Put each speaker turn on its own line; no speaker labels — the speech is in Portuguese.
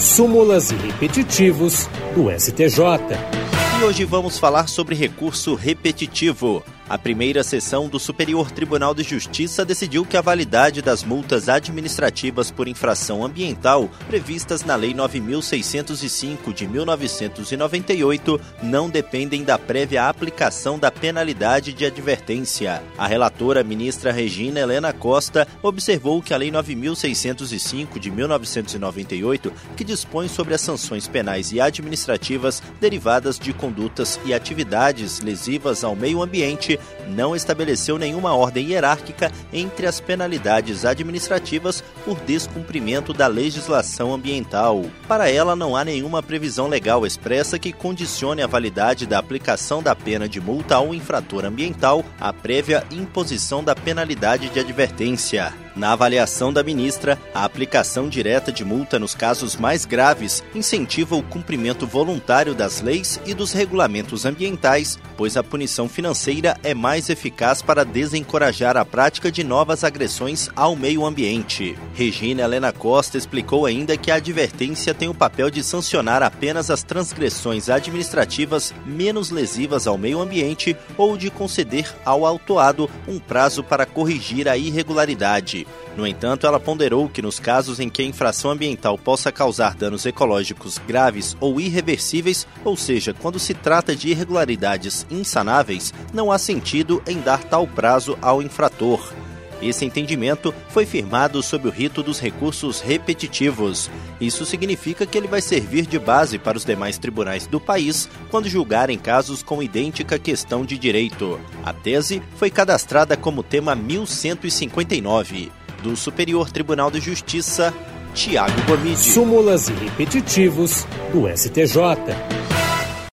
súmulas e repetitivos do STJ.
E hoje vamos falar sobre recurso repetitivo. A primeira sessão do Superior Tribunal de Justiça decidiu que a validade das multas administrativas por infração ambiental previstas na Lei 9605 de 1998 não dependem da prévia aplicação da penalidade de advertência. A relatora ministra Regina Helena Costa observou que a Lei 9605 de 1998, que dispõe sobre as sanções penais e administrativas derivadas de condutas e atividades lesivas ao meio ambiente, não estabeleceu nenhuma ordem hierárquica entre as penalidades administrativas por descumprimento da legislação ambiental. Para ela, não há nenhuma previsão legal expressa que condicione a validade da aplicação da pena de multa ao infrator ambiental à prévia imposição da penalidade de advertência. Na avaliação da ministra, a aplicação direta de multa nos casos mais graves incentiva o cumprimento voluntário das leis e dos regulamentos ambientais, pois a punição financeira é mais eficaz para desencorajar a prática de novas agressões ao meio ambiente. Regina Helena Costa explicou ainda que a advertência tem o papel de sancionar apenas as transgressões administrativas menos lesivas ao meio ambiente ou de conceder ao autuado um prazo para corrigir a irregularidade. No entanto, ela ponderou que nos casos em que a infração ambiental possa causar danos ecológicos graves ou irreversíveis, ou seja, quando se trata de irregularidades insanáveis, não há sentido em dar tal prazo ao infrator. Esse entendimento foi firmado sob o rito dos recursos repetitivos. Isso significa que ele vai servir de base para os demais tribunais do país quando julgarem casos com idêntica questão de direito. A tese foi cadastrada como tema 1159 do Superior Tribunal de Justiça, Tiago Gomide.
Súmulas e repetitivos do STJ.